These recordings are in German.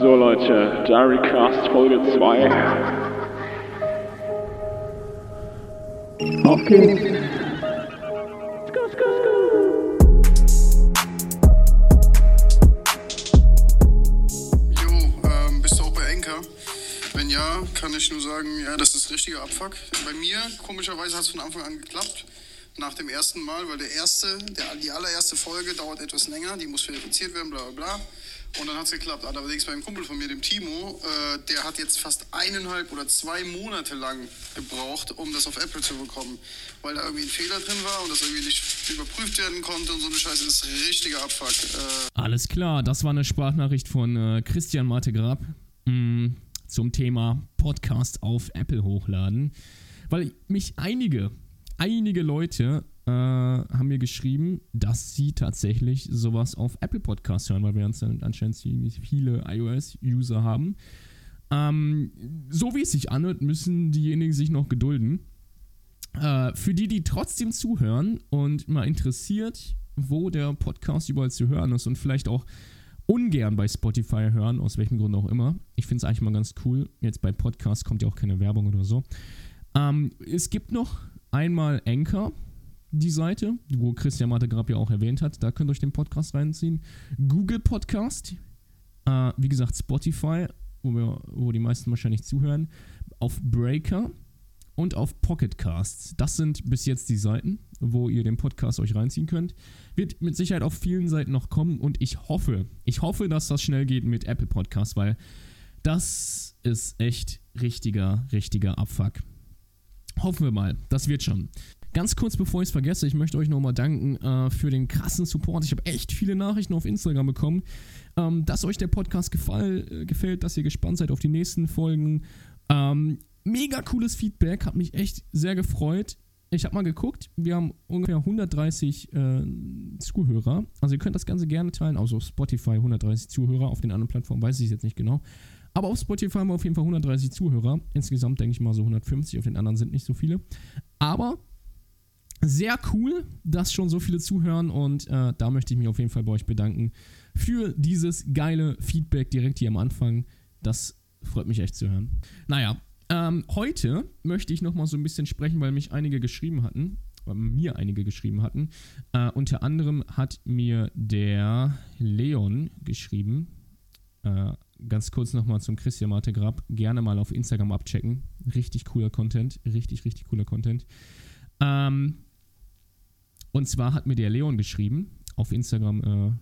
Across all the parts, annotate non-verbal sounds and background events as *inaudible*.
So Leute, Diarycast Folge 2. Auf geht's. Jo, ähm, bist du auch bei Enker? Wenn ja, kann ich nur sagen, ja, das ist richtiger Abfuck. Bei mir, komischerweise, hat es von Anfang an geklappt. Nach dem ersten Mal, weil der erste, der, die allererste Folge dauert etwas länger, die muss verifiziert werden, bla bla bla. Und dann hat es geklappt. Allerdings beim Kumpel von mir, dem Timo, äh, der hat jetzt fast eineinhalb oder zwei Monate lang gebraucht, um das auf Apple zu bekommen. Weil da irgendwie ein Fehler drin war und das irgendwie nicht überprüft werden konnte und so eine Scheiße. Das ist richtiger Abfuck. Äh, Alles klar, das war eine Sprachnachricht von äh, Christian Martegrab mh, zum Thema Podcast auf Apple hochladen. Weil mich einige, einige Leute äh, haben mir geschrieben, dass sie tatsächlich sowas auf Apple Podcasts hören, weil wir anscheinend ziemlich viele iOS-User haben. Ähm, so wie es sich anhört, müssen diejenigen sich noch gedulden. Äh, für die, die trotzdem zuhören und mal interessiert, wo der Podcast überall zu hören ist und vielleicht auch ungern bei Spotify hören, aus welchem Grund auch immer. Ich finde es eigentlich mal ganz cool. Jetzt bei Podcasts kommt ja auch keine Werbung oder so. Ähm, es gibt noch einmal Anchor, die Seite, wo Christian Mattegrab ja auch erwähnt hat. Da könnt ihr euch den Podcast reinziehen. Google Podcast, äh, wie gesagt Spotify, wo, wir, wo die meisten wahrscheinlich zuhören. Auf Breaker und auf Pocket Casts. Das sind bis jetzt die Seiten, wo ihr den Podcast euch reinziehen könnt. Wird mit Sicherheit auf vielen Seiten noch kommen und ich hoffe, ich hoffe, dass das schnell geht mit Apple Podcasts, weil das ist echt richtiger, richtiger Abfuck. Hoffen wir mal, das wird schon. Ganz kurz bevor ich es vergesse, ich möchte euch nochmal danken äh, für den krassen Support. Ich habe echt viele Nachrichten auf Instagram bekommen, ähm, dass euch der Podcast gefall, äh, gefällt, dass ihr gespannt seid auf die nächsten Folgen. Ähm, mega cooles Feedback, hat mich echt sehr gefreut. Ich habe mal geguckt, wir haben ungefähr 130 äh, Zuhörer. Also ihr könnt das Ganze gerne teilen. Also auf Spotify 130 Zuhörer, auf den anderen Plattformen weiß ich es jetzt nicht genau. Aber auf Spotify haben wir auf jeden Fall 130 Zuhörer. Insgesamt denke ich mal so 150, auf den anderen sind nicht so viele. Aber sehr cool, dass schon so viele zuhören und äh, da möchte ich mich auf jeden Fall bei euch bedanken für dieses geile Feedback direkt hier am Anfang. Das freut mich echt zu hören. Naja, ähm, heute möchte ich nochmal so ein bisschen sprechen, weil mich einige geschrieben hatten, weil mir einige geschrieben hatten. Äh, unter anderem hat mir der Leon geschrieben. Äh, ganz kurz nochmal zum Christian Martegrab. Gerne mal auf Instagram abchecken. Richtig cooler Content. Richtig, richtig cooler Content. Ähm, und zwar hat mir der Leon geschrieben auf Instagram. Äh,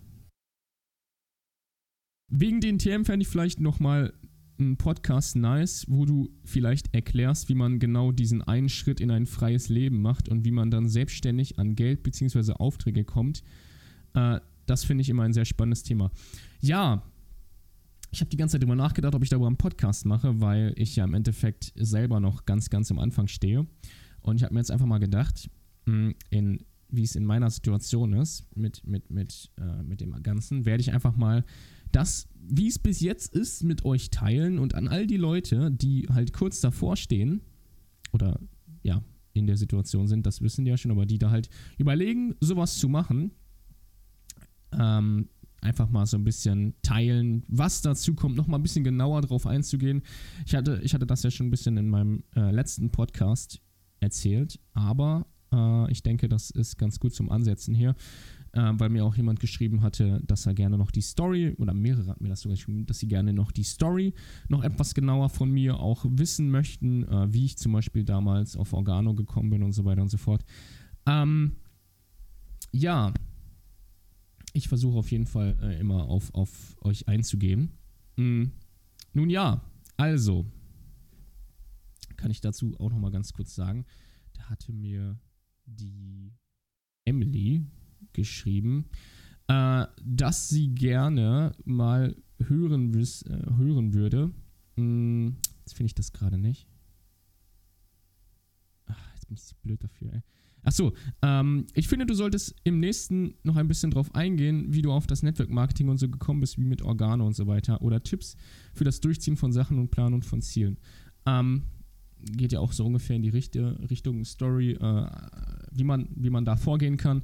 wegen den Themen fände ich vielleicht nochmal einen Podcast nice, wo du vielleicht erklärst, wie man genau diesen einen Schritt in ein freies Leben macht und wie man dann selbstständig an Geld bzw. Aufträge kommt. Äh, das finde ich immer ein sehr spannendes Thema. Ja, ich habe die ganze Zeit darüber nachgedacht, ob ich darüber einen Podcast mache, weil ich ja im Endeffekt selber noch ganz, ganz am Anfang stehe. Und ich habe mir jetzt einfach mal gedacht, in, wie es in meiner Situation ist, mit, mit, mit, äh, mit dem Ganzen, werde ich einfach mal das, wie es bis jetzt ist, mit euch teilen und an all die Leute, die halt kurz davor stehen oder ja, in der Situation sind, das wissen die ja schon, aber die da halt überlegen, sowas zu machen, ähm, einfach mal so ein bisschen teilen, was dazu kommt, nochmal ein bisschen genauer drauf einzugehen. Ich hatte, ich hatte das ja schon ein bisschen in meinem äh, letzten Podcast erzählt, aber äh, ich denke, das ist ganz gut zum Ansetzen hier, äh, weil mir auch jemand geschrieben hatte, dass er gerne noch die Story, oder mehrere hatten mir das sogar geschrieben, dass sie gerne noch die Story noch etwas genauer von mir auch wissen möchten, äh, wie ich zum Beispiel damals auf Organo gekommen bin und so weiter und so fort. Ähm, ja, ich versuche auf jeden Fall immer auf, auf euch einzugehen. Mm. Nun ja, also kann ich dazu auch noch mal ganz kurz sagen, da hatte mir die Emily geschrieben, äh, dass sie gerne mal hören, wiss, äh, hören würde. Mm, jetzt finde ich das gerade nicht. Ach, jetzt bin ich so blöd dafür, ey. Achso, ähm, ich finde, du solltest im nächsten noch ein bisschen drauf eingehen, wie du auf das Network Marketing und so gekommen bist, wie mit Organe und so weiter. Oder Tipps für das Durchziehen von Sachen und Planung von Zielen. Ähm, geht ja auch so ungefähr in die Richte, Richtung Story, äh, wie, man, wie man da vorgehen kann.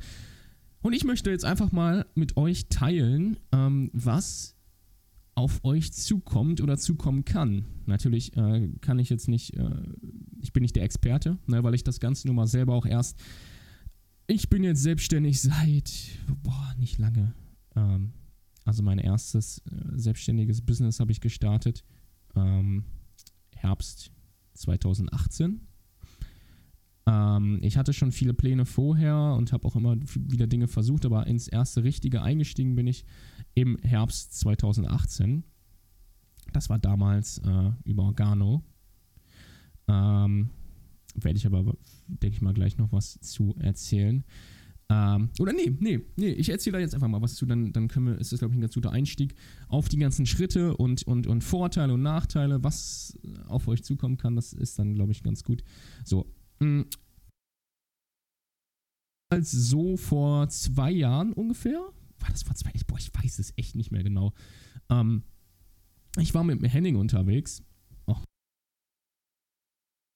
Und ich möchte jetzt einfach mal mit euch teilen, ähm, was auf euch zukommt oder zukommen kann. Natürlich äh, kann ich jetzt nicht, äh, ich bin nicht der Experte, ne, weil ich das Ganze nur mal selber auch erst. Ich bin jetzt selbstständig seit, boah, nicht lange. Ähm, also mein erstes äh, selbstständiges Business habe ich gestartet. Ähm, Herbst 2018. Ähm, ich hatte schon viele Pläne vorher und habe auch immer wieder Dinge versucht, aber ins erste richtige eingestiegen bin ich im Herbst 2018. Das war damals äh, über Organo. Ähm, Werde ich aber, denke ich mal, gleich noch was zu erzählen. Ähm, oder nee, nee, nee, ich erzähle da jetzt einfach mal was zu, dann, dann können wir, ist das, glaube ich, ein ganz guter Einstieg auf die ganzen Schritte und, und, und Vorteile und Nachteile, was auf euch zukommen kann, das ist dann, glaube ich, ganz gut. So. Mm. Als so vor zwei Jahren ungefähr, war das vor zwei, boah, ich weiß es echt nicht mehr genau. Ähm, ich war mit Henning unterwegs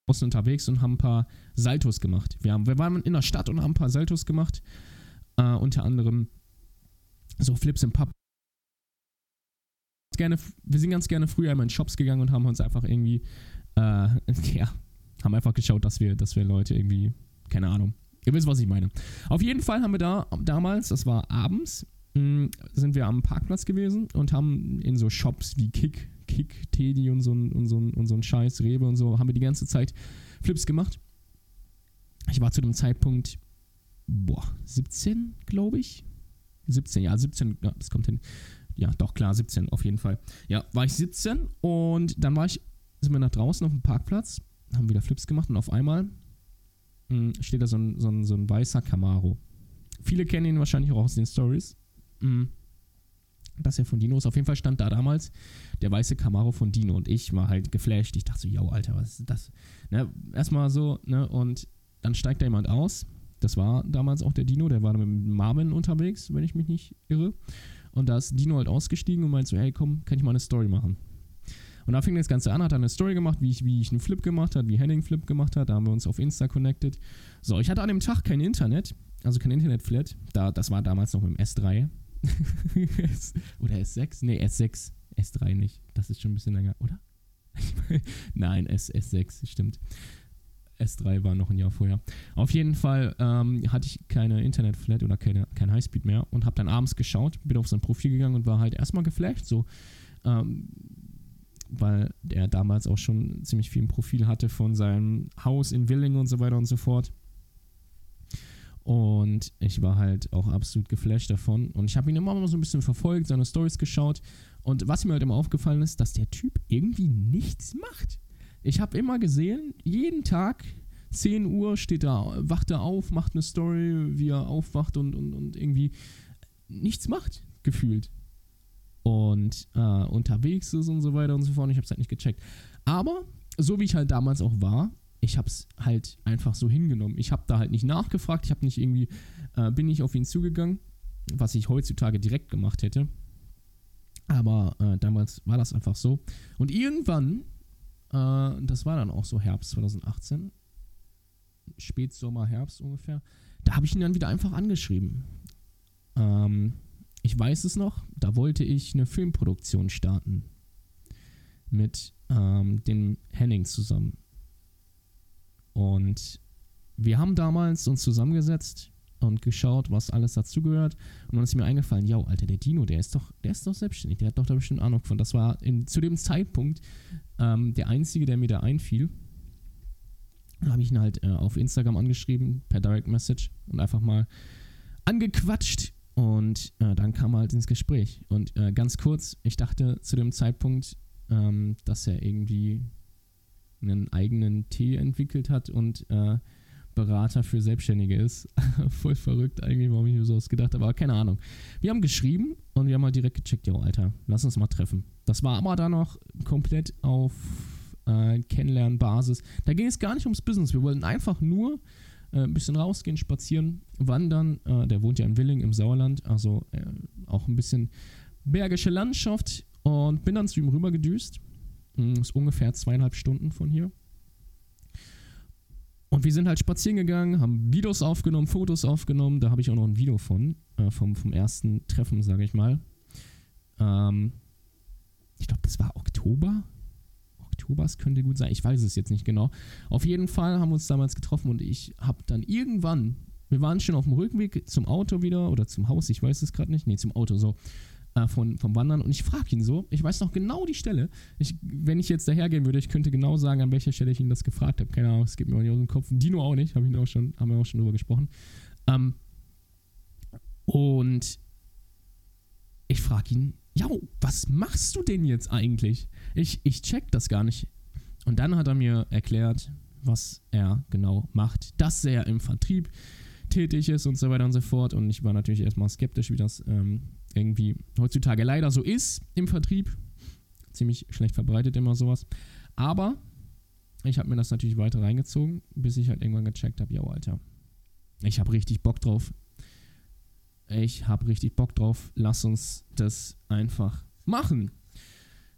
draußen unterwegs und haben ein paar Saltos gemacht. Wir, haben, wir waren in der Stadt und haben ein paar Saltos gemacht. Äh, unter anderem so Flips im Pub. Gerne, wir sind ganz gerne früher einmal in Shops gegangen und haben uns einfach irgendwie, äh, *laughs* ja, haben einfach geschaut, dass wir, dass wir Leute irgendwie, keine Ahnung, ihr wisst, was ich meine. Auf jeden Fall haben wir da damals, das war abends, sind wir am Parkplatz gewesen und haben in so Shops wie Kick Kick, Teddy und so ein, und so und so ein Scheiß, Rebe und so, haben wir die ganze Zeit Flips gemacht. Ich war zu dem Zeitpunkt, boah, 17, glaube ich. 17, ja, 17, ja, das kommt hin. Ja, doch, klar, 17 auf jeden Fall. Ja, war ich 17 und dann war ich, sind wir nach draußen auf dem Parkplatz, haben wieder Flips gemacht und auf einmal mh, hm, steht da so ein, so, ein, so ein weißer Camaro. Viele kennen ihn wahrscheinlich auch aus den Stories. Mhm das ja von Dino ist. Auf jeden Fall stand da damals der weiße Camaro von Dino und ich war halt geflasht. Ich dachte so, yo, Alter, was ist das? Ne, erstmal so, ne, und dann steigt da jemand aus. Das war damals auch der Dino, der war mit Marvin unterwegs, wenn ich mich nicht irre. Und da ist Dino halt ausgestiegen und meint so, hey, komm, kann ich mal eine Story machen? Und da fing das Ganze an, hat dann eine Story gemacht, wie ich, wie ich einen Flip gemacht habe, wie Henning Flip gemacht hat. Da haben wir uns auf Insta connected. So, ich hatte an dem Tag kein Internet, also kein Internet-Flat. Da, das war damals noch mit dem S3. *laughs* oder S6? Nee, S6. S3 nicht. Das ist schon ein bisschen länger, oder? *laughs* Nein, S, S6, stimmt. S3 war noch ein Jahr vorher. Auf jeden Fall ähm, hatte ich keine Internetflat oder keine, kein Highspeed mehr und habe dann abends geschaut, bin auf sein Profil gegangen und war halt erstmal geflasht, so. Ähm, weil er damals auch schon ziemlich viel im Profil hatte von seinem Haus in Willingen und so weiter und so fort. Und ich war halt auch absolut geflasht davon. Und ich habe ihn immer mal so ein bisschen verfolgt, seine Stories geschaut. Und was mir halt immer aufgefallen ist, dass der Typ irgendwie nichts macht. Ich habe immer gesehen, jeden Tag 10 Uhr steht er, wacht er auf, macht eine Story, wie er aufwacht und, und, und irgendwie nichts macht, gefühlt. Und äh, unterwegs ist und so weiter und so fort. Und ich habe es halt nicht gecheckt. Aber so wie ich halt damals auch war, ich habe es halt einfach so hingenommen. Ich habe da halt nicht nachgefragt, ich habe nicht irgendwie, äh, bin nicht auf ihn zugegangen, was ich heutzutage direkt gemacht hätte. Aber äh, damals war das einfach so. Und irgendwann, äh, das war dann auch so Herbst 2018, Spätsommer, Herbst ungefähr, da habe ich ihn dann wieder einfach angeschrieben. Ähm, ich weiß es noch, da wollte ich eine Filmproduktion starten. Mit ähm, dem Henning zusammen. Und wir haben damals uns zusammengesetzt und geschaut, was alles dazugehört. Und dann ist mir eingefallen, ja, Alter, der Dino, der ist doch, der ist doch selbstständig, der hat doch da bestimmt Ahnung von. Das war in, zu dem Zeitpunkt ähm, der einzige, der mir da einfiel. Dann habe ich ihn halt äh, auf Instagram angeschrieben, per Direct Message und einfach mal angequatscht. Und äh, dann kam er halt ins Gespräch. Und äh, ganz kurz, ich dachte zu dem Zeitpunkt, ähm, dass er irgendwie einen eigenen Tee entwickelt hat und äh, Berater für Selbstständige ist. *laughs* Voll verrückt eigentlich, warum ich mir sowas gedacht habe, aber keine Ahnung. Wir haben geschrieben und wir haben mal direkt gecheckt, ja, Alter, lass uns mal treffen. Das war aber dann noch komplett auf äh, Kennenlernbasis. Da ging es gar nicht ums Business. Wir wollten einfach nur äh, ein bisschen rausgehen, spazieren, wandern. Äh, der wohnt ja in Willing im Sauerland, also äh, auch ein bisschen bergische Landschaft und bin dann zu ihm rüber gedüst hm, ist ungefähr zweieinhalb Stunden von hier. Und wir sind halt spazieren gegangen, haben Videos aufgenommen, Fotos aufgenommen. Da habe ich auch noch ein Video von, äh, vom, vom ersten Treffen, sage ich mal. Ähm, Oktober. Oktober, es könnte gut sein. Ich weiß es jetzt nicht genau. Auf jeden Fall haben wir uns damals getroffen und ich habe dann irgendwann, wir waren schon auf dem Rückweg zum Auto wieder oder zum Haus, ich weiß es gerade nicht. Nee, zum Auto, so. Äh, von, vom Wandern und ich frage ihn so, ich weiß noch genau die Stelle. Ich, wenn ich jetzt dahergehen würde, ich könnte genau sagen, an welcher Stelle ich ihn das gefragt habe. Keine Ahnung, es geht mir auch nicht aus dem Kopf. Dino auch nicht, hab ich auch schon, haben wir auch schon drüber gesprochen. Ähm, und ich frage ihn, ja, was machst du denn jetzt eigentlich? Ich, ich check das gar nicht. Und dann hat er mir erklärt, was er genau macht. Dass er im Vertrieb tätig ist und so weiter und so fort. Und ich war natürlich erstmal skeptisch, wie das ähm, irgendwie heutzutage leider so ist im Vertrieb. Ziemlich schlecht verbreitet immer sowas. Aber ich habe mir das natürlich weiter reingezogen, bis ich halt irgendwann gecheckt habe, ja, Alter, ich habe richtig Bock drauf. Ich habe richtig Bock drauf. Lass uns das einfach machen.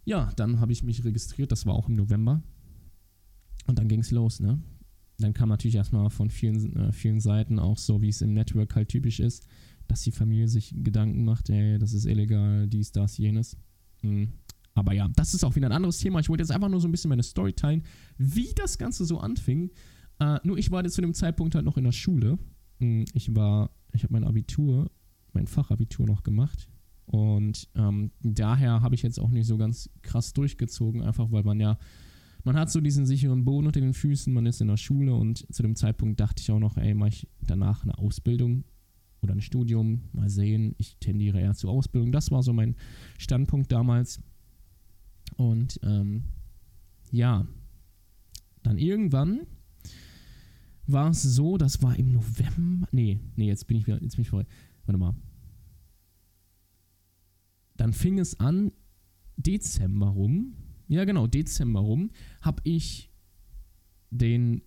Ja, dann habe ich mich registriert. Das war auch im November. Und dann ging es los, ne? Dann kam natürlich erstmal von vielen, äh, vielen Seiten auch so, wie es im Network halt typisch ist, dass die Familie sich Gedanken macht, ey, das ist illegal, dies, das, jenes. Mhm. Aber ja, das ist auch wieder ein anderes Thema. Ich wollte jetzt einfach nur so ein bisschen meine Story teilen, wie das Ganze so anfing. Äh, nur ich war jetzt zu dem Zeitpunkt halt noch in der Schule. Mhm, ich war, ich habe mein Abitur, mein Fachabitur noch gemacht. Und ähm, daher habe ich jetzt auch nicht so ganz krass durchgezogen, einfach weil man ja man hat so diesen sicheren Boden unter den Füßen, man ist in der Schule und zu dem Zeitpunkt dachte ich auch noch, ey, mache ich danach eine Ausbildung oder ein Studium, mal sehen. Ich tendiere eher zur Ausbildung. Das war so mein Standpunkt damals. Und ähm, ja, dann irgendwann war es so, das war im November. Nee, nee, jetzt bin ich wieder, jetzt bin ich voll. Warte mal. Dann fing es an, Dezember rum, ja genau, Dezember rum, habe ich den,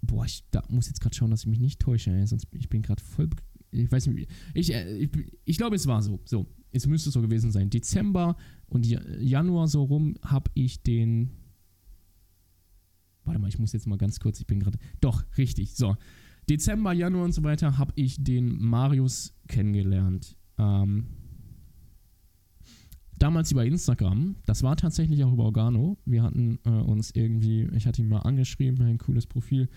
boah, ich da muss jetzt gerade schauen, dass ich mich nicht täusche, ey, sonst ich bin gerade voll, ich weiß nicht, ich, äh, ich, ich glaube, es war so, so, es müsste so gewesen sein. Dezember und Januar so rum habe ich den, warte mal, ich muss jetzt mal ganz kurz, ich bin gerade, doch, richtig, so. Dezember, Januar und so weiter habe ich den Marius kennengelernt. Ähm, damals über Instagram. Das war tatsächlich auch über Organo. Wir hatten äh, uns irgendwie, ich hatte ihn mal angeschrieben, ein cooles Profil.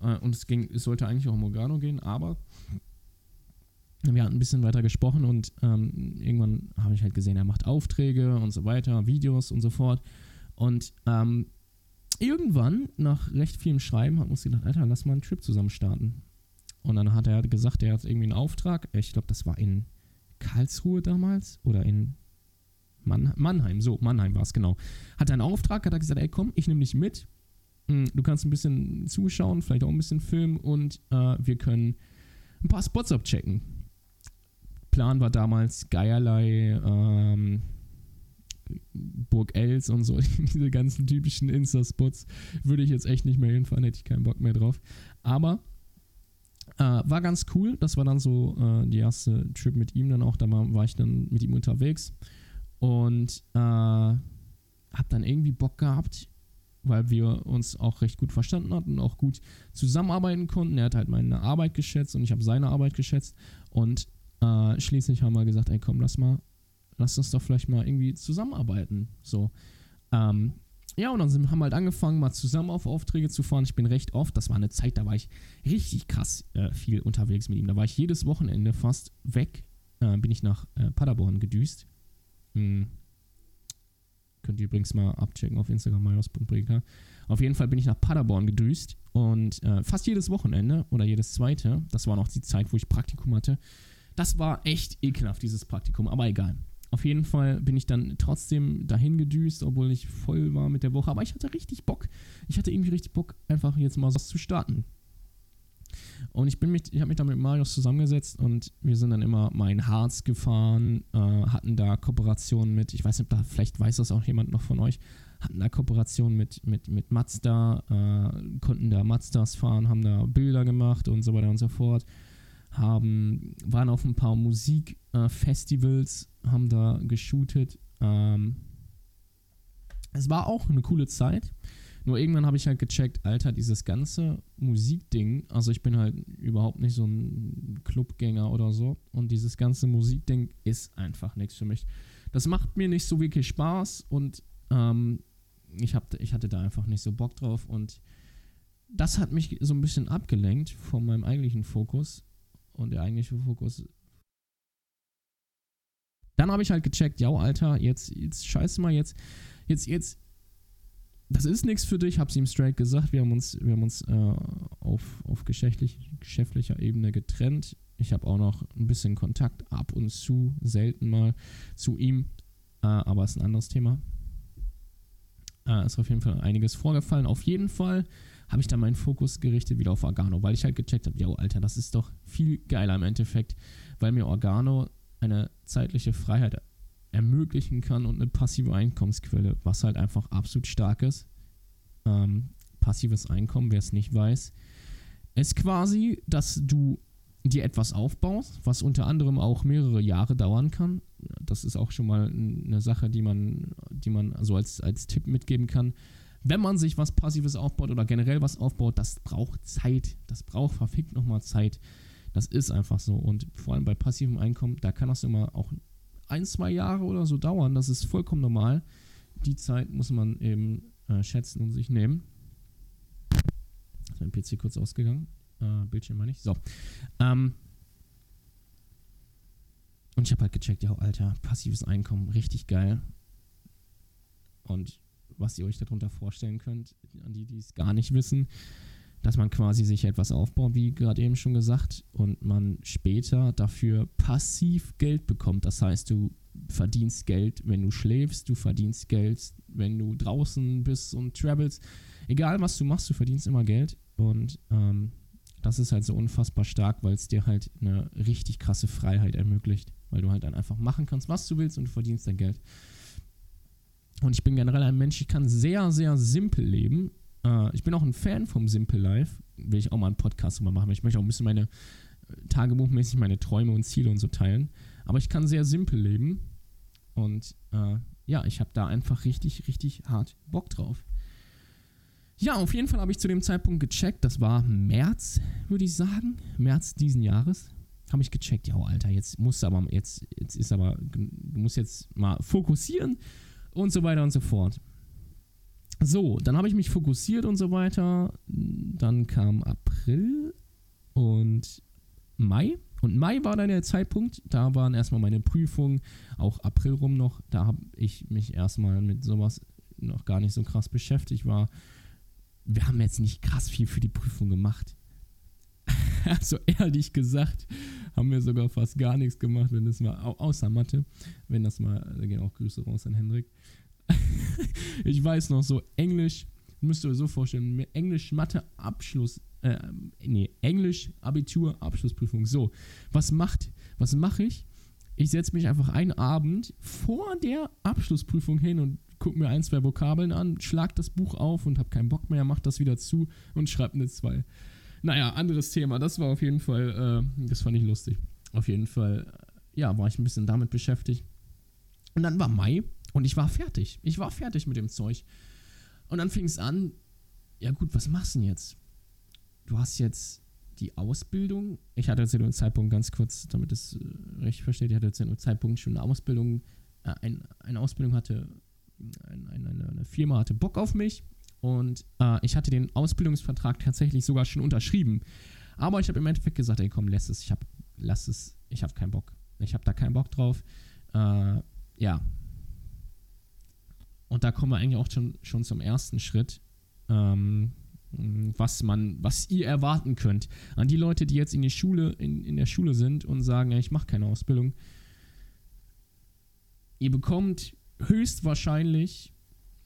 Äh, und es ging, es sollte eigentlich auch um Organo gehen, aber wir hatten ein bisschen weiter gesprochen und ähm, irgendwann habe ich halt gesehen, er macht Aufträge und so weiter, Videos und so fort. Und ähm, irgendwann, nach recht vielem Schreiben, hat uns gedacht, Alter, lass mal einen Trip zusammen starten. Und dann hat er gesagt, er hat irgendwie einen Auftrag. Ich glaube, das war in Karlsruhe damals oder in Mann, Mannheim, so, Mannheim war es, genau. Hat einen Auftrag, hat er gesagt, ey, komm, ich nehme dich mit. Hm, du kannst ein bisschen zuschauen, vielleicht auch ein bisschen filmen und äh, wir können ein paar Spots abchecken. Plan war damals Geierlei, ähm, Burg Els und so, *laughs* diese ganzen typischen Insta-Spots würde ich jetzt echt nicht mehr hinfahren, hätte ich keinen Bock mehr drauf. Aber äh, war ganz cool, das war dann so äh, die erste Trip mit ihm dann auch, da war, war ich dann mit ihm unterwegs und äh, habe dann irgendwie Bock gehabt, weil wir uns auch recht gut verstanden hatten, auch gut zusammenarbeiten konnten. Er hat halt meine Arbeit geschätzt und ich habe seine Arbeit geschätzt. Und äh, schließlich haben wir gesagt, ey komm, lass mal, lass uns doch vielleicht mal irgendwie zusammenarbeiten. So. Ähm, ja, und dann sind, haben wir halt angefangen, mal zusammen auf Aufträge zu fahren. Ich bin recht oft, das war eine Zeit, da war ich richtig krass äh, viel unterwegs mit ihm. Da war ich jedes Wochenende fast weg, äh, bin ich nach äh, Paderborn gedüst hm. Könnt ihr übrigens mal abchecken auf Instagram, marius.breka. Auf jeden Fall bin ich nach Paderborn gedüst und äh, fast jedes Wochenende oder jedes zweite, das war noch die Zeit, wo ich Praktikum hatte. Das war echt ekelhaft, dieses Praktikum, aber egal. Auf jeden Fall bin ich dann trotzdem dahin gedüst, obwohl ich voll war mit der Woche. Aber ich hatte richtig Bock. Ich hatte irgendwie richtig Bock, einfach jetzt mal was zu starten. Und ich ich habe mich da mit Marius zusammengesetzt und wir sind dann immer mal Harz gefahren, äh, hatten da Kooperationen mit, ich weiß nicht, da, vielleicht weiß das auch jemand noch von euch, hatten da Kooperationen mit, mit, mit Mazda, äh, konnten da Mazdas fahren, haben da Bilder gemacht und so weiter und so fort. Haben, waren auf ein paar Musikfestivals, äh, haben da geshootet. Ähm, es war auch eine coole Zeit. Nur irgendwann habe ich halt gecheckt, Alter, dieses ganze Musikding, also ich bin halt überhaupt nicht so ein Clubgänger oder so und dieses ganze Musikding ist einfach nichts für mich. Das macht mir nicht so wirklich Spaß und äh, Ähm, ich, hab, ich hatte da einfach nicht so Bock drauf und das hat mich so ein bisschen abgelenkt von meinem eigentlichen Fokus. Und der eigentliche Fokus. Dann habe ich halt gecheckt, ja, Alter, jetzt, jetzt scheiße mal, jetzt, jetzt, jetzt, das ist nichts für dich, hab's ihm straight gesagt. Wir haben uns, wir haben uns äh, auf, auf geschäftlich, geschäftlicher Ebene getrennt. Ich habe auch noch ein bisschen Kontakt ab und zu, selten mal zu ihm, äh, aber ist ein anderes Thema. Äh, ist auf jeden Fall einiges vorgefallen. Auf jeden Fall habe ich dann meinen Fokus gerichtet wieder auf Organo, weil ich halt gecheckt habe, ja, Alter, das ist doch viel geiler im Endeffekt, weil mir Organo eine zeitliche Freiheit ermöglichen kann und eine passive Einkommensquelle, was halt einfach absolut stark ist. Ähm, passives Einkommen, wer es nicht weiß, ist quasi, dass du dir etwas aufbaust, was unter anderem auch mehrere Jahre dauern kann. Das ist auch schon mal eine Sache, die man, die man so als, als Tipp mitgeben kann. Wenn man sich was Passives aufbaut oder generell was aufbaut, das braucht Zeit. Das braucht verfickt nochmal Zeit. Das ist einfach so. Und vor allem bei passivem Einkommen, da kann das immer auch ein, zwei Jahre oder so dauern. Das ist vollkommen normal. Die Zeit muss man eben äh, schätzen und sich nehmen. Ist mein PC kurz ausgegangen. Äh, Bildschirm meine ich. So. Ähm, und ich habe halt gecheckt, ja, Alter, passives Einkommen, richtig geil. Und was ihr euch darunter vorstellen könnt, an die, die es gar nicht wissen, dass man quasi sich etwas aufbaut, wie gerade eben schon gesagt, und man später dafür passiv Geld bekommt. Das heißt, du verdienst Geld, wenn du schläfst, du verdienst Geld, wenn du draußen bist und travels. Egal was du machst, du verdienst immer Geld. Und ähm, das ist halt so unfassbar stark, weil es dir halt eine richtig krasse Freiheit ermöglicht. Weil du halt dann einfach machen kannst, was du willst und du verdienst dein Geld. Und ich bin generell ein Mensch, ich kann sehr, sehr simpel leben. Äh, ich bin auch ein Fan vom Simple Life. Will ich auch mal einen Podcast drüber machen. Ich möchte auch ein bisschen meine äh, Tagebuchmäßig meine Träume und Ziele und so teilen. Aber ich kann sehr simpel leben. Und äh, ja, ich habe da einfach richtig, richtig hart Bock drauf. Ja, auf jeden Fall habe ich zu dem Zeitpunkt gecheckt, das war März, würde ich sagen, März diesen Jahres, habe ich gecheckt, ja, Alter, jetzt musst du aber, jetzt, jetzt ist aber, du musst jetzt mal fokussieren und so weiter und so fort. So, dann habe ich mich fokussiert und so weiter. Dann kam April und Mai. Und Mai war dann der Zeitpunkt, da waren erstmal meine Prüfungen, auch April rum noch. Da habe ich mich erstmal mit sowas noch gar nicht so krass beschäftigt. War, wir haben jetzt nicht krass viel für die Prüfung gemacht. *laughs* also ehrlich gesagt, haben wir sogar fast gar nichts gemacht, wenn das mal, außer Mathe, wenn das mal, da gehen auch Grüße raus an Hendrik. *laughs* ich weiß noch so, Englisch, müsst ihr euch so vorstellen, Englisch, Mathe, Abschluss, äh, nee, Englisch, Abitur, Abschlussprüfung. So, was macht, was mache ich? Ich setze mich einfach einen Abend vor der Abschlussprüfung hin und gucke mir ein, zwei Vokabeln an, schlag das Buch auf und habe keinen Bock mehr, mach das wieder zu und schreibe eine 2. Naja, anderes Thema. Das war auf jeden Fall, äh, das fand ich lustig. Auf jeden Fall, äh, ja, war ich ein bisschen damit beschäftigt. Und dann war Mai und ich war fertig. Ich war fertig mit dem Zeug. Und dann fing es an, ja gut, was machst du denn jetzt? Du hast jetzt die Ausbildung. Ich hatte zu dem Zeitpunkt ganz kurz, damit es äh, recht versteht, ich hatte zu dem Zeitpunkt schon eine Ausbildung, äh, ein, eine Ausbildung hatte, ein, ein, eine, eine, Firma hatte Bock auf mich und äh, ich hatte den Ausbildungsvertrag tatsächlich sogar schon unterschrieben. Aber ich habe im Endeffekt gesagt, ey komm, lass es, ich habe, lass es, ich habe keinen Bock. Ich habe da keinen Bock drauf. Äh, ja. Und da kommen wir eigentlich auch schon, schon zum ersten Schritt. Ähm, was man, was ihr erwarten könnt. An die Leute, die jetzt in die Schule, in, in der Schule sind und sagen, ja, ich mache keine Ausbildung. Ihr bekommt höchstwahrscheinlich,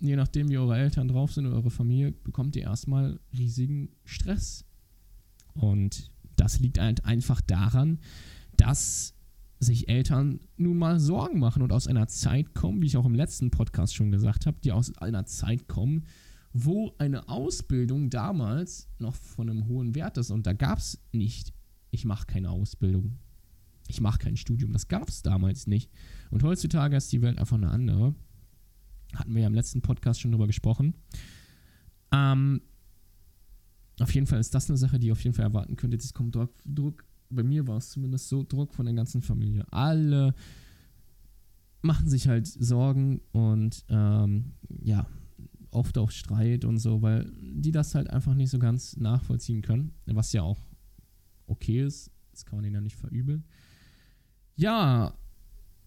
je nachdem wie eure Eltern drauf sind oder eure Familie, bekommt ihr erstmal riesigen Stress. Und das liegt halt einfach daran, dass sich Eltern nun mal Sorgen machen und aus einer Zeit kommen, wie ich auch im letzten Podcast schon gesagt habe, die aus einer Zeit kommen, wo eine Ausbildung damals noch von einem hohen Wert ist. Und da gab es nicht, ich mache keine Ausbildung, ich mache kein Studium. Das gab es damals nicht. Und heutzutage ist die Welt einfach eine andere. Hatten wir ja im letzten Podcast schon drüber gesprochen. Ähm, auf jeden Fall ist das eine Sache, die ihr auf jeden Fall erwarten könnt. Jetzt kommt Druck, Druck bei mir war es zumindest so, Druck von der ganzen Familie. Alle machen sich halt Sorgen und ähm, ja, oft auf Streit und so, weil die das halt einfach nicht so ganz nachvollziehen können, was ja auch okay ist. Das kann man denen ja nicht verübeln. Ja,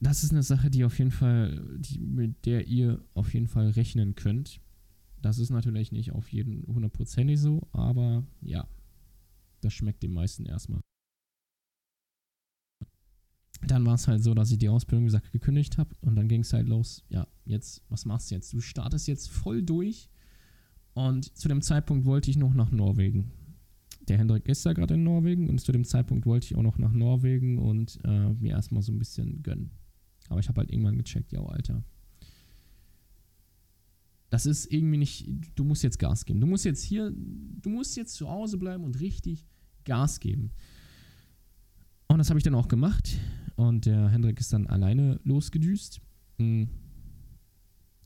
das ist eine Sache, die auf jeden Fall, die, mit der ihr auf jeden Fall rechnen könnt. Das ist natürlich nicht auf jeden hundertprozentig so, aber ja, das schmeckt den meisten erstmal. Dann war es halt so, dass ich die Ausbildung, gesagt, gekündigt habe und dann ging es halt los, ja, jetzt, was machst du jetzt? Du startest jetzt voll durch und zu dem Zeitpunkt wollte ich noch nach Norwegen. Der Hendrik ist ja gerade in Norwegen und zu dem Zeitpunkt wollte ich auch noch nach Norwegen und äh, mir erstmal so ein bisschen gönnen. Aber ich habe halt irgendwann gecheckt, ja, Alter, das ist irgendwie nicht, du musst jetzt Gas geben. Du musst jetzt hier, du musst jetzt zu Hause bleiben und richtig Gas geben. Und das habe ich dann auch gemacht. Und der Hendrik ist dann alleine losgedüst. Hm.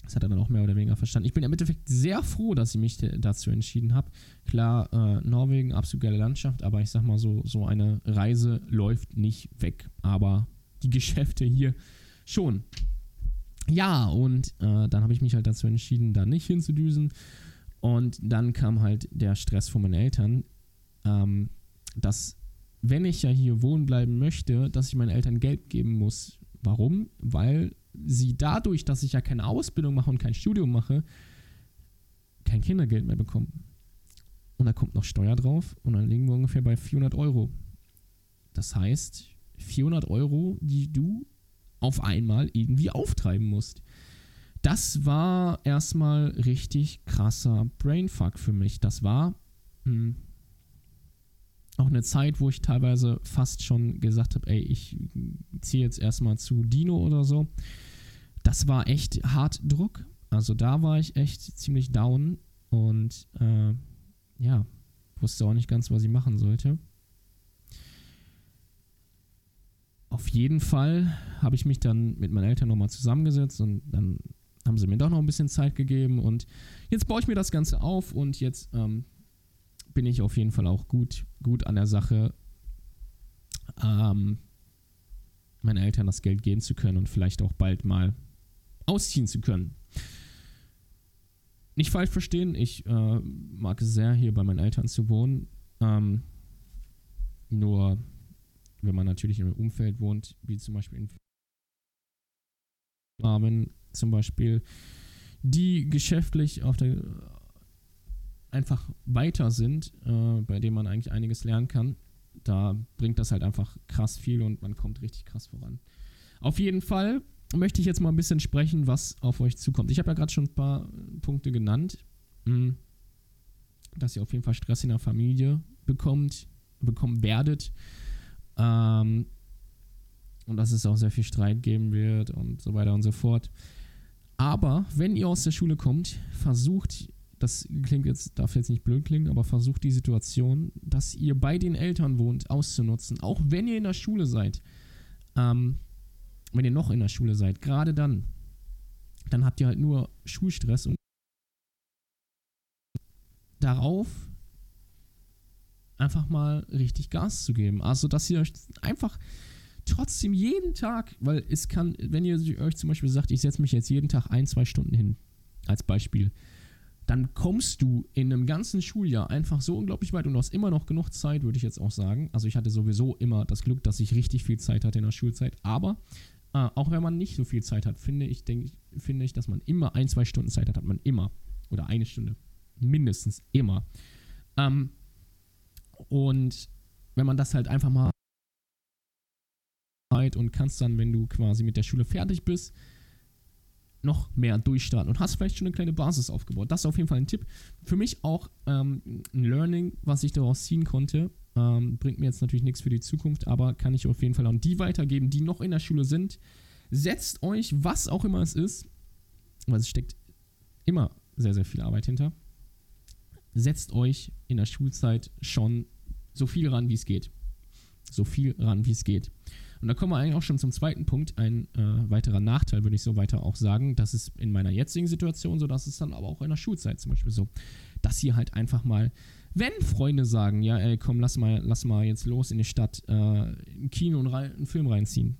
Das hat er dann auch mehr oder weniger verstanden. Ich bin im Endeffekt sehr froh, dass ich mich dazu entschieden habe. Klar, äh, Norwegen, absolut geile Landschaft, aber ich sag mal so, so eine Reise läuft nicht weg. Aber die Geschäfte hier schon. Ja, und äh, dann habe ich mich halt dazu entschieden, da nicht hinzudüsen. Und dann kam halt der Stress von meinen Eltern, ähm, dass, wenn ich ja hier wohnen bleiben möchte, dass ich meinen Eltern Geld geben muss. Warum? Weil sie dadurch, dass ich ja keine Ausbildung mache und kein Studium mache, kein Kindergeld mehr bekommen. Und da kommt noch Steuer drauf und dann liegen wir ungefähr bei 400 Euro. Das heißt, 400 Euro, die du auf einmal irgendwie auftreiben musst. Das war erstmal richtig krasser Brainfuck für mich. Das war hm, auch eine Zeit, wo ich teilweise fast schon gesagt habe, ey, ich ziehe jetzt erstmal zu Dino oder so. Das war echt hart Druck. Also da war ich echt ziemlich down und äh, ja, wusste auch nicht ganz, was ich machen sollte. auf jeden Fall habe ich mich dann mit meinen Eltern nochmal zusammengesetzt und dann haben sie mir doch noch ein bisschen Zeit gegeben und jetzt baue ich mir das Ganze auf und jetzt ähm, bin ich auf jeden Fall auch gut, gut an der Sache, ähm, meinen Eltern das Geld geben zu können und vielleicht auch bald mal ausziehen zu können. Nicht falsch verstehen, ich äh, mag es sehr, hier bei meinen Eltern zu wohnen. Ähm, nur wenn man natürlich einem Umfeld wohnt, wie zum Beispiel in Rahmen zum Beispiel, die geschäftlich auf der einfach weiter sind, äh, bei denen man eigentlich einiges lernen kann, da bringt das halt einfach krass viel und man kommt richtig krass voran. Auf jeden Fall möchte ich jetzt mal ein bisschen sprechen, was auf euch zukommt. Ich habe ja gerade schon ein paar Punkte genannt, hm, dass ihr auf jeden Fall Stress in der Familie bekommt, bekommen werdet. Ähm, und dass es auch sehr viel Streit geben wird und so weiter und so fort. Aber wenn ihr aus der Schule kommt, versucht, das klingt jetzt, darf jetzt nicht blöd klingen, aber versucht die Situation, dass ihr bei den Eltern wohnt, auszunutzen. Auch wenn ihr in der Schule seid. Ähm, wenn ihr noch in der Schule seid, gerade dann, dann habt ihr halt nur Schulstress und darauf einfach mal richtig Gas zu geben. Also, dass ihr euch einfach trotzdem jeden Tag, weil es kann, wenn ihr euch zum Beispiel sagt, ich setze mich jetzt jeden Tag ein, zwei Stunden hin, als Beispiel, dann kommst du in einem ganzen Schuljahr einfach so unglaublich weit und du hast immer noch genug Zeit, würde ich jetzt auch sagen. Also ich hatte sowieso immer das Glück, dass ich richtig viel Zeit hatte in der Schulzeit, aber äh, auch wenn man nicht so viel Zeit hat, finde ich, denke, finde ich, dass man immer ein, zwei Stunden Zeit hat, hat man immer. Oder eine Stunde. Mindestens immer. Ähm, und wenn man das halt einfach mal und kannst dann, wenn du quasi mit der Schule fertig bist, noch mehr durchstarten und hast vielleicht schon eine kleine Basis aufgebaut. Das ist auf jeden Fall ein Tipp. Für mich auch ähm, ein Learning, was ich daraus ziehen konnte. Ähm, bringt mir jetzt natürlich nichts für die Zukunft, aber kann ich auf jeden Fall an die weitergeben, die noch in der Schule sind. Setzt euch, was auch immer es ist, weil es steckt immer sehr, sehr viel Arbeit hinter. Setzt euch in der Schulzeit schon so viel ran, wie es geht. So viel ran, wie es geht. Und da kommen wir eigentlich auch schon zum zweiten Punkt. Ein äh, weiterer Nachteil, würde ich so weiter auch sagen. Das ist in meiner jetzigen Situation so, dass es dann aber auch in der Schulzeit zum Beispiel so, dass ihr halt einfach mal, wenn Freunde sagen, ja, ey, komm, lass mal, lass mal jetzt los in die Stadt, äh, im Kino und einen Film reinziehen,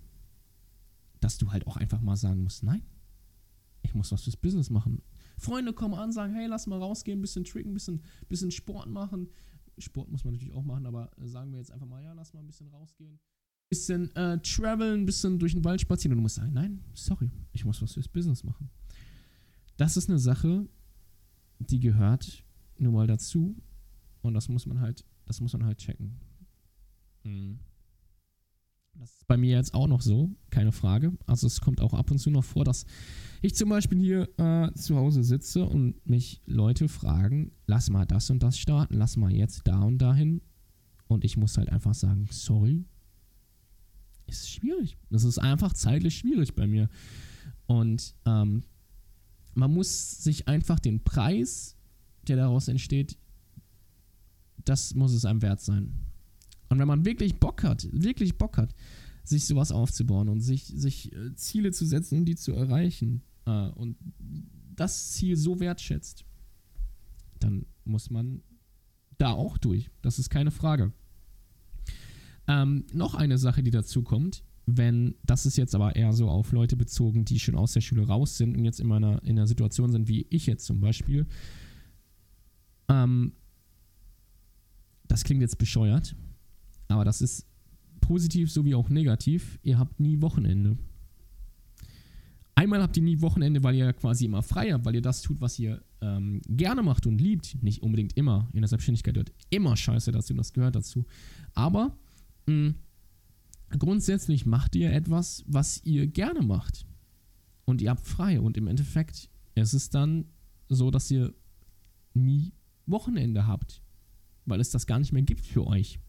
dass du halt auch einfach mal sagen musst, nein, ich muss was fürs Business machen. Freunde kommen an, sagen, hey, lass mal rausgehen, ein bisschen tricken, ein bisschen, bisschen Sport machen. Sport muss man natürlich auch machen, aber äh, sagen wir jetzt einfach mal, ja, lass mal ein bisschen rausgehen. Bisschen äh, traveln, ein bisschen durch den Wald spazieren. Und du musst sagen, nein, sorry, ich muss was fürs Business machen. Das ist eine Sache, die gehört nun mal dazu. Und das muss man halt, das muss man halt checken. Mhm. Das ist bei mir jetzt auch noch so, keine Frage. Also es kommt auch ab und zu noch vor, dass ich zum Beispiel hier äh, zu Hause sitze und mich Leute fragen, lass mal das und das starten, lass mal jetzt da und dahin. Und ich muss halt einfach sagen, sorry, ist schwierig. Das ist einfach zeitlich schwierig bei mir. Und ähm, man muss sich einfach den Preis, der daraus entsteht, das muss es einem wert sein. Und wenn man wirklich Bock hat, wirklich Bock hat, sich sowas aufzubauen und sich, sich äh, Ziele zu setzen und die zu erreichen äh, und das Ziel so wertschätzt, dann muss man da auch durch. Das ist keine Frage. Ähm, noch eine Sache, die dazu kommt, wenn, das ist jetzt aber eher so auf Leute bezogen, die schon aus der Schule raus sind und jetzt in einer, in einer Situation sind, wie ich jetzt zum Beispiel. Ähm, das klingt jetzt bescheuert, aber das ist positiv sowie auch negativ. Ihr habt nie Wochenende. Einmal habt ihr nie Wochenende, weil ihr quasi immer frei habt, weil ihr das tut, was ihr ähm, gerne macht und liebt. Nicht unbedingt immer. In der Selbstständigkeit gehört immer Scheiße dazu, das gehört dazu. Aber mh, mm, grundsätzlich macht ihr etwas, was ihr gerne macht. Und ihr habt frei. Und im Endeffekt ist es dann so, dass ihr nie Wochenende habt weil es das gar nicht mehr gibt für euch.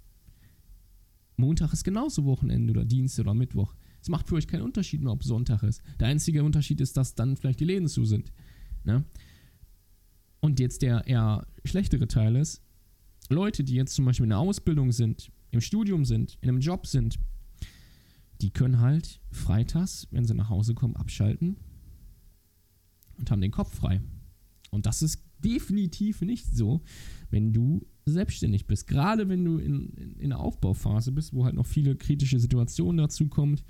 Montag ist genauso Wochenende oder Dienst oder Mittwoch. Es macht für euch keinen Unterschied mehr, ob Sonntag ist. Der einzige Unterschied ist, dass dann vielleicht die Läden zu sind. Ne? Und jetzt der eher schlechtere Teil ist, Leute, die jetzt zum Beispiel in der Ausbildung sind, im Studium sind, in einem Job sind, die können halt freitags, wenn sie nach Hause kommen, abschalten und haben den Kopf frei. Und das ist definitiv nicht so, wenn du selbstständig bist. Gerade wenn du in, in, in der Aufbauphase bist, wo halt noch viele kritische Situationen dazu kommt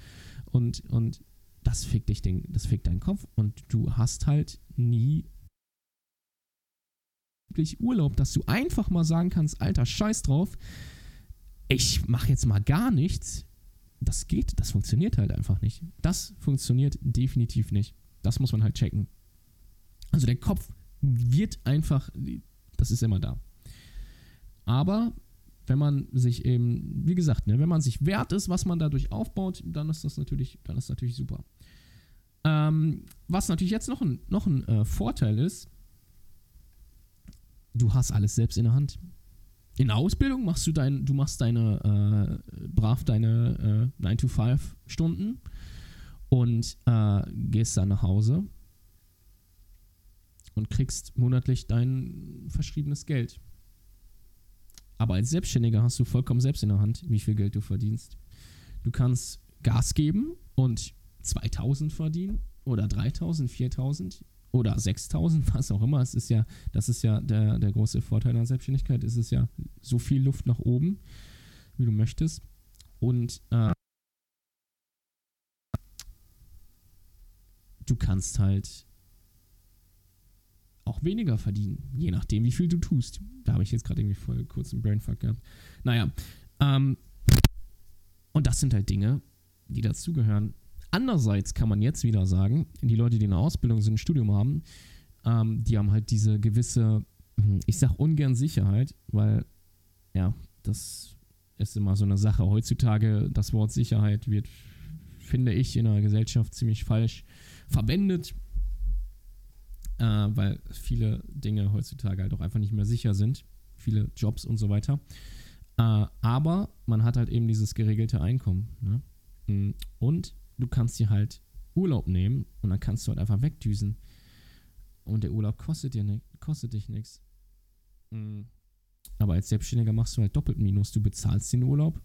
und, und das fickt dich den, das fickt deinen Kopf und du hast halt nie wirklich Urlaub, dass du einfach mal sagen kannst, alter, scheiß drauf, ich mache jetzt mal gar nichts. Das geht, das funktioniert halt einfach nicht. Das funktioniert definitiv nicht. Das muss man halt checken. Also der Kopf wird einfach, das ist immer da. Aber wenn man sich eben, wie gesagt, ne, wenn man sich wert ist, was man dadurch aufbaut, dann ist das natürlich, dann ist natürlich super. Ähm, was natürlich jetzt noch ein, noch ein äh, Vorteil ist, du hast alles selbst in der Hand. In Ausbildung machst du dein, du machst deine, äh, brav deine äh, 9 to 5 Stunden und äh, gehst dann nach Hause und kriegst monatlich dein verschriebenes Geld. Aber als Selbstständiger hast du vollkommen selbst in der Hand, wie viel Geld du verdienst. Du kannst Gas geben und 2000 verdienen oder 3000, 4000 oder 6000, *laughs* was auch immer. Es ist ja, das ist ja der, der große Vorteil der Selbstständigkeit. Es ist ja so viel Luft nach oben, wie du möchtest. Und äh, du kannst halt auch weniger verdienen, je nachdem, wie viel du tust. Da habe ich jetzt gerade irgendwie voll kurz einen Brainfuck gehabt. Naja, ähm, und das sind halt Dinge, die dazugehören. Andererseits kann man jetzt wieder sagen, die Leute, die in der Ausbildung sind, ein Studium haben, ähm, die haben halt diese gewisse, hm, ich sag ungern Sicherheit, weil, ja, das ist immer so eine Sache. Heutzutage, das Wort Sicherheit wird, finde ich, in der Gesellschaft ziemlich falsch verwendet äh, weil viele Dinge heutzutage halt auch einfach nicht mehr sicher sind. Viele Jobs und so weiter. Äh, aber man hat halt eben dieses geregelte Einkommen. Ne? Mm, und du kannst dir halt Urlaub nehmen und dann kannst du halt einfach wegdüsen. Und der Urlaub kostet, dir ne, kostet dich nichts. Mm. Aber als Selbstständiger machst du halt doppelt Minus. Du bezahlst den Urlaub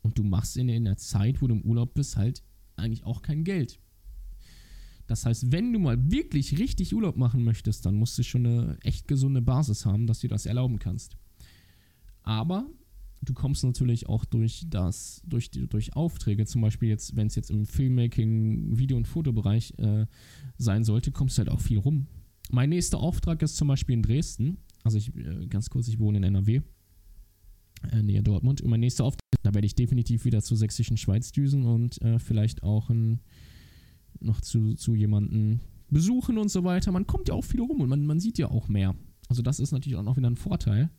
und du machst in, in der Zeit, wo du im Urlaub bist, halt eigentlich auch kein Geld. Das heißt, wenn du mal wirklich richtig Urlaub machen möchtest, dann musst du schon eine echt gesunde Basis haben, dass du das erlauben kannst. Aber du kommst natürlich auch durch das, durch, durch Aufträge, zum Beispiel jetzt, wenn es jetzt im Filmmaking, Video- und Fotobereich äh, sein sollte, kommst du halt auch viel rum. mein nächster Auftrag ist zum Beispiel in Dresden. Also ich, äh, ganz kurz, ich wohne in NRW, äh, nähe Dortmund. Und mein nächster Auftrag, da werde ich definitiv wieder zur sächsischen Schweiz düsen und äh, vielleicht auch ein, noch zu, zu jemanden besuchen und so weiter. Man kommt ja auch viel rum und man, man sieht ja auch mehr. Also das ist natürlich auch noch wieder ein Vorteil.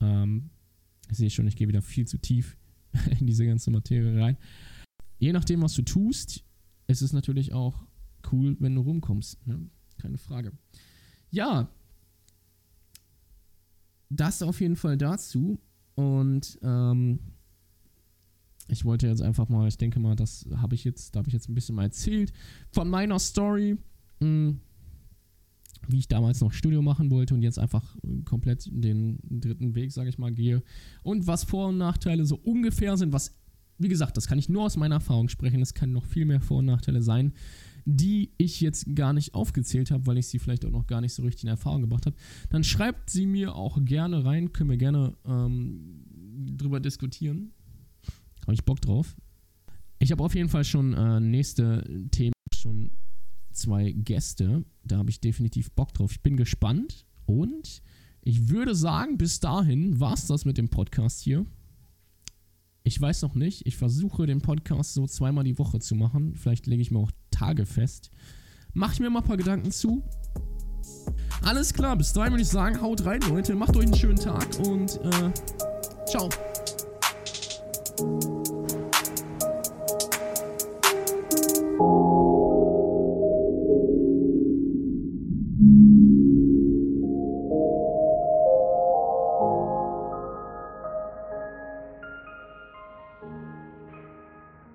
Ähm, ich sehe schon, ich gehe wieder viel zu tief *laughs* in diese ganze Materie rein. Je nachdem, was du tust, ist es natürlich auch cool, wenn du rumkommst. Ne? Keine Frage. Ja, das auf jeden Fall dazu. Und ähm, ich wollte jetzt einfach mal, ich denke mal, das habe ich jetzt, da habe ich jetzt ein bisschen mal erzählt von meiner Story, mh, hm, wie ich damals noch Studio machen wollte und jetzt einfach komplett den dritten Weg, sage ich mal, gehe. Und was Vor- und Nachteile so ungefähr sind, was, wie gesagt, das kann ich nur aus meiner Erfahrung sprechen, es kann noch viel mehr Vor- und Nachteile sein die ich jetzt gar nicht aufgezählt habe, weil ich sie vielleicht auch noch gar nicht so richtig in Erfahrung gebracht habe, dann schreibt sie mir auch gerne rein, können wir gerne ähm, drüber diskutieren. Habe ich Bock drauf. Ich habe auf jeden Fall schon äh, nächste Themen, schon zwei Gäste. Da habe ich definitiv Bock drauf. Ich bin gespannt und ich würde sagen, bis dahin war es das mit dem Podcast hier. Ich weiß noch nicht. Ich versuche den Podcast so zweimal die Woche zu machen. Vielleicht lege ich mir auch Tage fest. Mach ich mir mal ein paar Gedanken zu. Alles klar, bis dahin würde ich sagen, haut rein, Leute. Macht euch einen schönen Tag und äh, ciao.